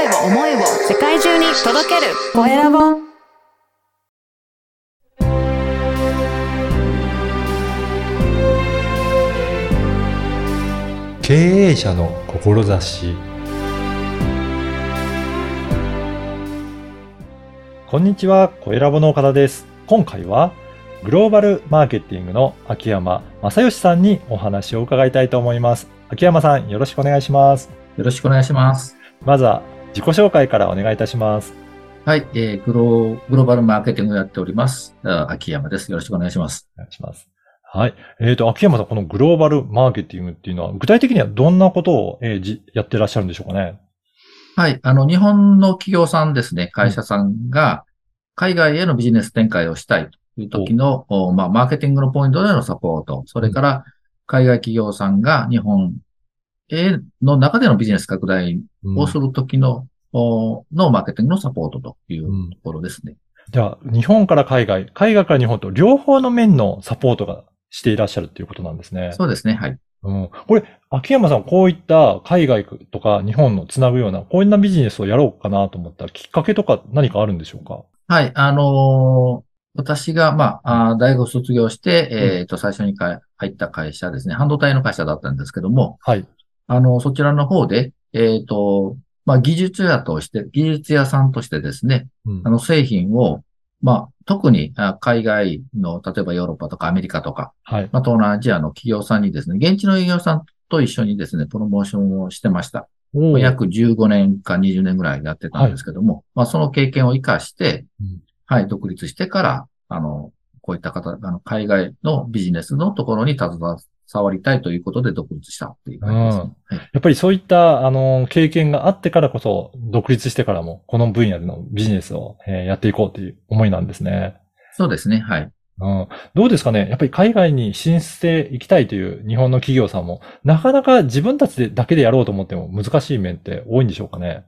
声を、思いを世界中に届けるコエラボ。経営者の志こんにちは、コエラボの岡田です。今回はグローバルマーケティングの秋山正義さんにお話を伺いたいと思います。秋山さん、よろしくお願いします。よろしくお願いします。まずは自己紹介からお願いいたします。はい、えーグロー、グローバルマーケティングをやっております。あ秋山です。よろしくお願いします。お願いします。はい。えっ、と、秋山さん、このグローバルマーケティングっていうのは、具体的にはどんなことを、えーじやってらっしゃるんでしょうかね？はい、あの、日本の企業さんですね、会社さんが海外へのビジネス展開をしたいという時の、おまあ、マーケティングのポイントでのサポート、それから海外企業さんが日本への中でのビジネス拡大うんをする時の、おのマーケティングのサポートというところですね。じゃあ、日本から海外、海外から日本と両方の面のサポートがしていらっしゃるっていうことなんですね。そうですね、はい。うん。これ、秋山さん、こういった海外とか日本のつなぐような、こんなビジネスをやろうかなと思ったきっかけとか何かあるんでしょうか？はい、あのー私が、まあ、大学卒業して、えっ、と、最初にか入った会社ですね、半導体の会社だったんですけども、はい。あの、そちらの方で、えっ、と、まあ、技術屋として、技術屋さんとしてですね、うんあの、製品を、まあ、特にあ海外の、例えばヨーロッパとかアメリカとか、はい。まあ、東南アジアの企業さんにですね、現地の営業さんと一緒にですね、プロモーションをしてました。約15年か20年ぐらいやってたんですけども、まあその経験を活かして、うんはい、独立してから、あの、こういった方、あの、海外のビジネスのところに携わりたいということで独立したっていう感じですね。はいやっぱりそういった、あの、経験があってからこそ、独立してからも、この分野でのビジネスを、えーやっていこうという思いなんですね。そうですね、はい。うん。どうですかね？やっぱり海外に進出していきたいという日本の企業さんも、なかなか自分たちでだけでやろうと思っても難しい面って多いんでしょうかね？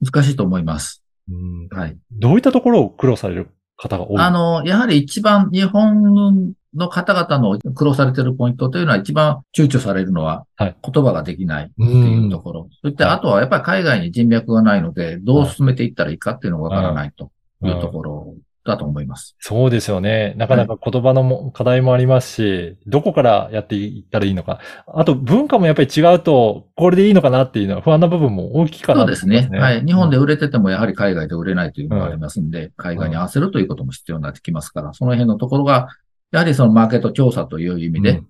難しいと思います。うん。はい。どういったところを苦労される方が多い？あの、やはり一番日本の方々の苦労されているポイントというのは一番躊躇されるのははい言葉ができないってうんいうところ。そしてはいあとはやっぱり海外に人脈がないので、どう進めていったらいいかっていうのがわからないというところだと思います。そうですよね。なかなか言葉のも課題もありますし、どこからやっていったらいいのか。あと文化もやっぱり違うと、これでいいのかなっていうのは不安な部分も大きいかなそうですね。はい。日本でうん売れててもやはり海外で売れないというのがありますんで、海外に合わせるということも必要になってきますから、その辺のところが、やはりそのマーケット調査という意味で、うん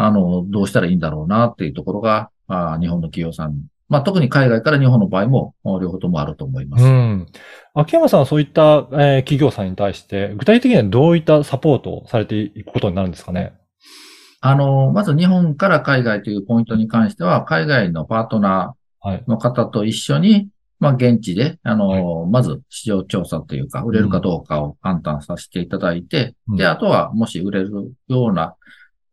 あの、どうしたらいいんだろうなっていうところが、あー日本の企業さん、まあ特に海外から日本の場合も、両方ともあると思います。うん。秋山さんはそういった、えー企業さんに対して、具体的にはどういったサポートをされていくことになるんですかね？あの、まず日本から海外というポイントに関しては、海外のパートナはい。ーの方と一緒に、まあ現地で、あの、まず市場調査というか、売れるかどうかを判断させていただいて、うんで、あとはもし売れるような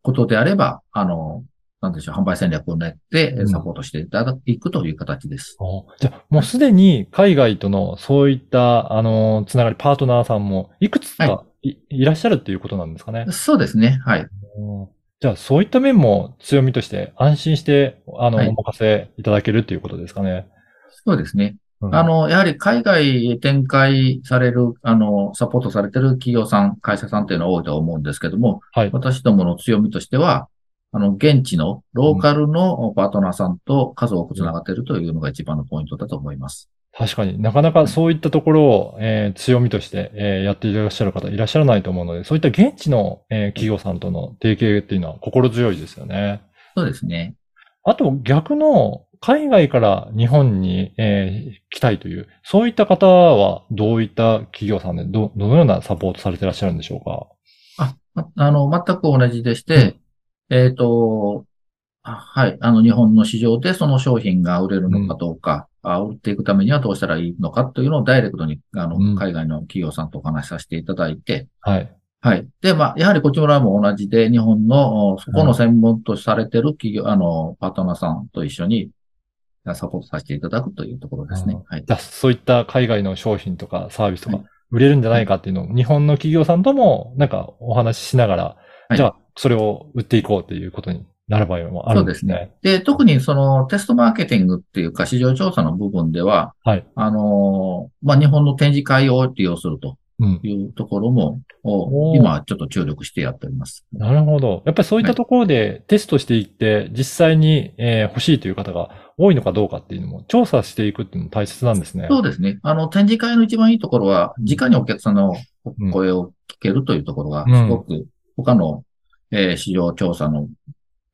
ことであれば、あの、なんでしょう、販売戦略を練ってうんサポートしていただくという形です。おじゃあ、もうすでに海外とのそういった、あの、つながり、パートナーさんもいくつかい,、いらっしゃるっていうことなんですかね。そうですね。はい。うんじゃあ、そういった面も強みとして安心して、あの、はいお任せいただけるっていうことですかね。そうですね。うんあ、の、やはり海外へ展開される、あの、サポートされてる企業さん、会社さんというのは多いと思うんですけども、はい。私どもの強みとしては、あの、現地のローカルのパートナーさんと数多くつながっているというのが一番のポイントだと思います。確かになかなかそういったところを、えー強みとして、えーやっていらっしゃる方いらっしゃらないと思うので、そういった現地の、えー企業さんとの提携っていうのは心強いですよね。そうですね。あと逆の海外から日本に、えー来たいという、そういった方はどういった企業さんでど、どのようなサポートされていらっしゃるんでしょうか？あ、まあの、全く同じでして、えっ、と、あはい、あの、日本の市場でその商品が売れるのかどうか、あ売っていくためにはどうしたらいいのかというのをダイレクトに、あの、うん。海外の企業さんとお話しさせていただいて、はい。はい。で、まあ、やはりこちらも同じで、日本の、おそこの専門とされてる企業、あの、パートナーさんと一緒にサポートさせていただくというところですねうん。はい。じゃあそういった海外の商品とかサービスとかはい売れるんじゃないかっていうのを日本の企業さんともなんかお話ししながら、はいじゃあそれを売っていこうということになる場合もあるんですね。で、特にそのテストマーケティングっていうか市場調査の部分では、はい。あのーまあ、日本の展示会を利用するとうん。いうところも、今ちょっと注力してやっております。なるほど。やっぱりそういったところでテストしていって、実際に、えー欲しいという方が多いのかどうかっていうのも調査していくっていうのも大切なんですね。そうですね。あの、展示会の一番いいところは、直にお客さんのお声を聞けるというところが、うんすごく他の、えー市場調査の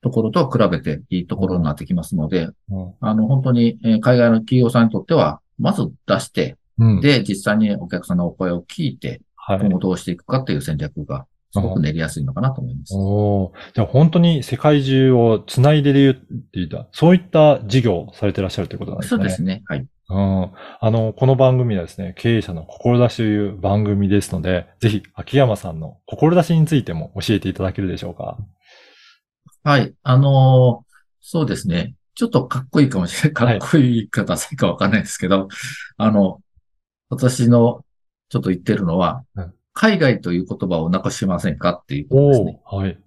ところと比べていいところになってきますので、うんあの、本当に、えー海外の企業さんにとっては、まず出して、うん。で、実際にお客さんのお声を聞いて、はい今。後どうしていくかっていう戦略が、すごく練りやすいのかなと思います。おーじゃあ本当に世界中をつないでるっていった、そういった事業をされてらっしゃるということなんですね。そうですね。はい。うん。あの、この番組はですね、経営者の志という番組ですので、ぜひ、秋山さんの志についても教えていただけるでしょうか。はい。あのーそうですね。ちょっとかっこいいかもしれない。かっこいい言い方さいかわかんないですけど、あの、私のちょっと言ってるのは、うん海外という言葉をなくしませんかっていうことですおね。おはい。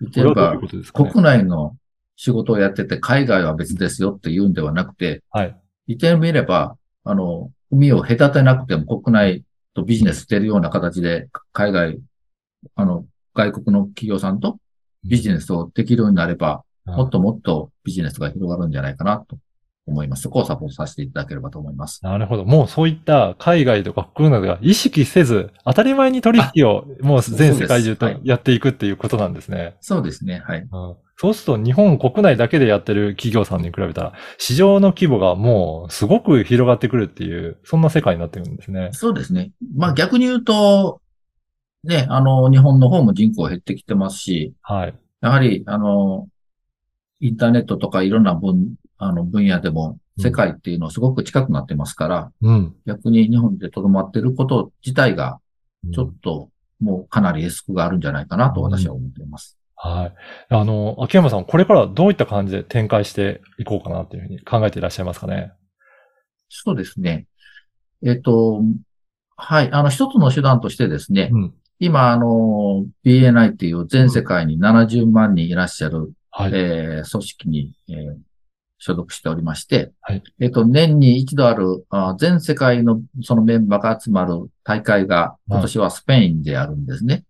言って。国内の仕事をやってて海外は別ですよって言うんではなくて、はい。言ってみれば、あの、海を隔てなくても国内とビジネスしてるような形で、海外、あの、外国の企業さんとビジネスをできるようになれば、うんもっともっとビジネスが広がるんじゃないかなと思います。そこをサポートさせていただければと思います。なるほど。もうそういった海外とか国内が意識せず、当たり前に取引をもう全世界中とやっていくっていうことなんですね。そうですね。はい。うんそうすると日本国内だけでやってる企業さんに比べたら、市場の規模がもうすごく広がってくるっていう、そんな世界になってくるんですね。そうですね。まあ逆に言うと、ね、あの、日本の方も人口減ってきてますし、はい。やはり、あの、インターネットとかいろんな分、あの、分野でも、世界っていうのはすごく近くなってますから、うん。逆に日本で留まってること自体が、ちょうんっと、もうかなりリスクがあるんじゃないかなと私は思っています。はい。あの、秋山さん、これからはどういった感じで展開していこうかなっていうふうに考えていらっしゃいますかね？そうですね。えっと、はい。あの、一つの手段としてですね、うん。今、あの、BNI っていう全世界に70万人いらっしゃる、はい。えー組織に、えー所属しておりまして、はいえっと、年に一度あるあ全世界のそのメンバーが集まる大会が今年はスペインであるんですね。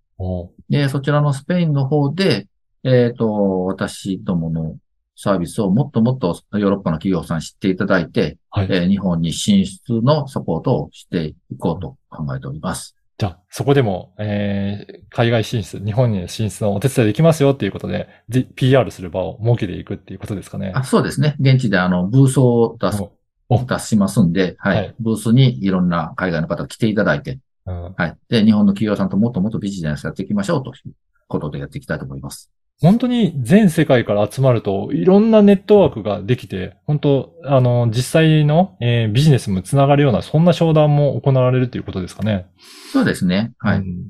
で、そちらのスペインの方で、えっ、と、私どものサービスをもっともっとヨーロッパの企業さん知っていただいて、はい。えー日本に進出のサポートをしていこうと考えております。じゃあ、そこでも、えー、海外進出、日本に進出のお手伝いできますよっていうことで、じ PR する場を設けていくっていうことですかね。あそうですね。現地であの、ブースを出す、お出しますんで、はい、はいブースにいろんな海外の方が来ていただいて、うんはい。で、日本の企業さんともっともっとビジネスやっていきましょうということでやっていきたいと思います。本当に全世界から集まると、いろんなネットワークができて、本当、あの、実際の、えービジネスもつながるような、そんな商談も行われるということですかね。そうですね。はい。うん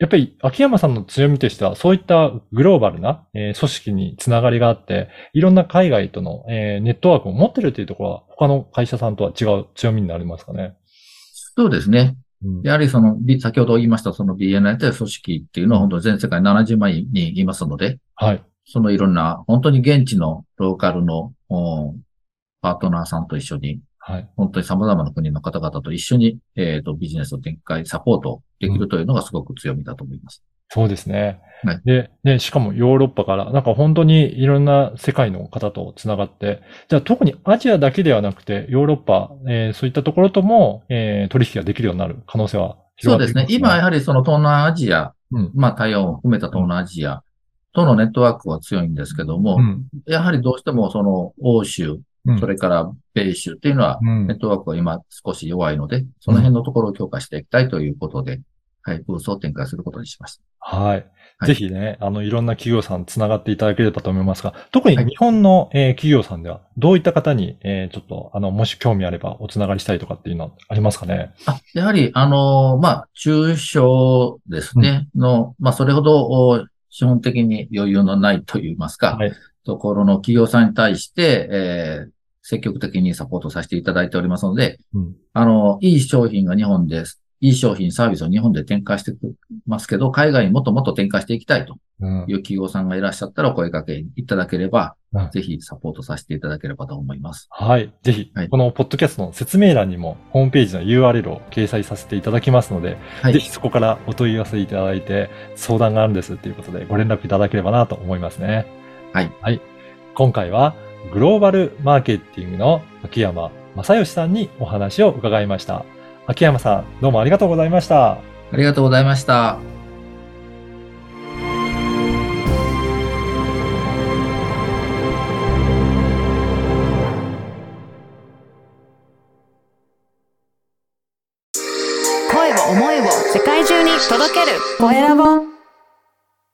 やっぱり、秋山さんの強みとしては、そういったグローバルな、えー組織につながりがあって、いろんな海外との、えーネットワークを持ってるというところは、他の会社さんとは違う強みになりますかね。そうですね。うんやはりその、先ほど言いましたその BNI という組織っていうのは本当に全世界70万人いますので、はい。そのいろんな、本当に現地のローカルのおパートナーさんと一緒に、はい。本当に様々な国の方々と一緒に、えっ、と、ビジネスを展開、サポートできるというのがすごく強みだと思います。そうですね。はいで、で、しかもヨーロッパから、なんか本当にいろんな世界の方とつながって、じゃあ特にアジアだけではなくて、ヨーロッパ、えーそういったところとも、えー取引ができるようになる可能性はそうですね。広がっていきます今やはりその東南アジア、うんまあ台湾を含めた東南アジアとのネットワークは強いんですけども、うん。やはりどうしてもその欧州、うんそれから米州っていうのは、うんネットワークは今少し弱いので、その辺のところを強化していきたいということで、はい、ブースを展開することにしました。はい。はいぜひね、あの、いろんな企業さんつながっていただければと思いますが、特にはい日本の、えー企業さんでは、どういった方に、えーちょっと、あの、もし興味あればおつながりしたいとかっていうのはありますかね？あやはり、あのーまあ、中小ですね、の、まあ、それほど、お資本的に余裕のないといいますか、はい。ところの企業さんに対して、えー積極的にサポートさせていただいておりますので、うん。あの、いい商品が日本でいい商品、サービスを日本で展開してますけど、海外にもっともっと展開していきたいとうんいう企業さんがいらっしゃったらお声掛けいただければ、うんぜひサポートさせていただければと思います。はい。ぜひはい、このポッドキャストの説明欄にもホームページの URL を掲載させていただきますので、はいぜひそこからお問い合わせいただいて、相談があるんですということでご連絡いただければなと思いますね。はい。はい。今回は、グローバルマーケティングの秋山正義さんにお話を伺いました。秋山さん、どうもありがとうございました。ありがとうございました。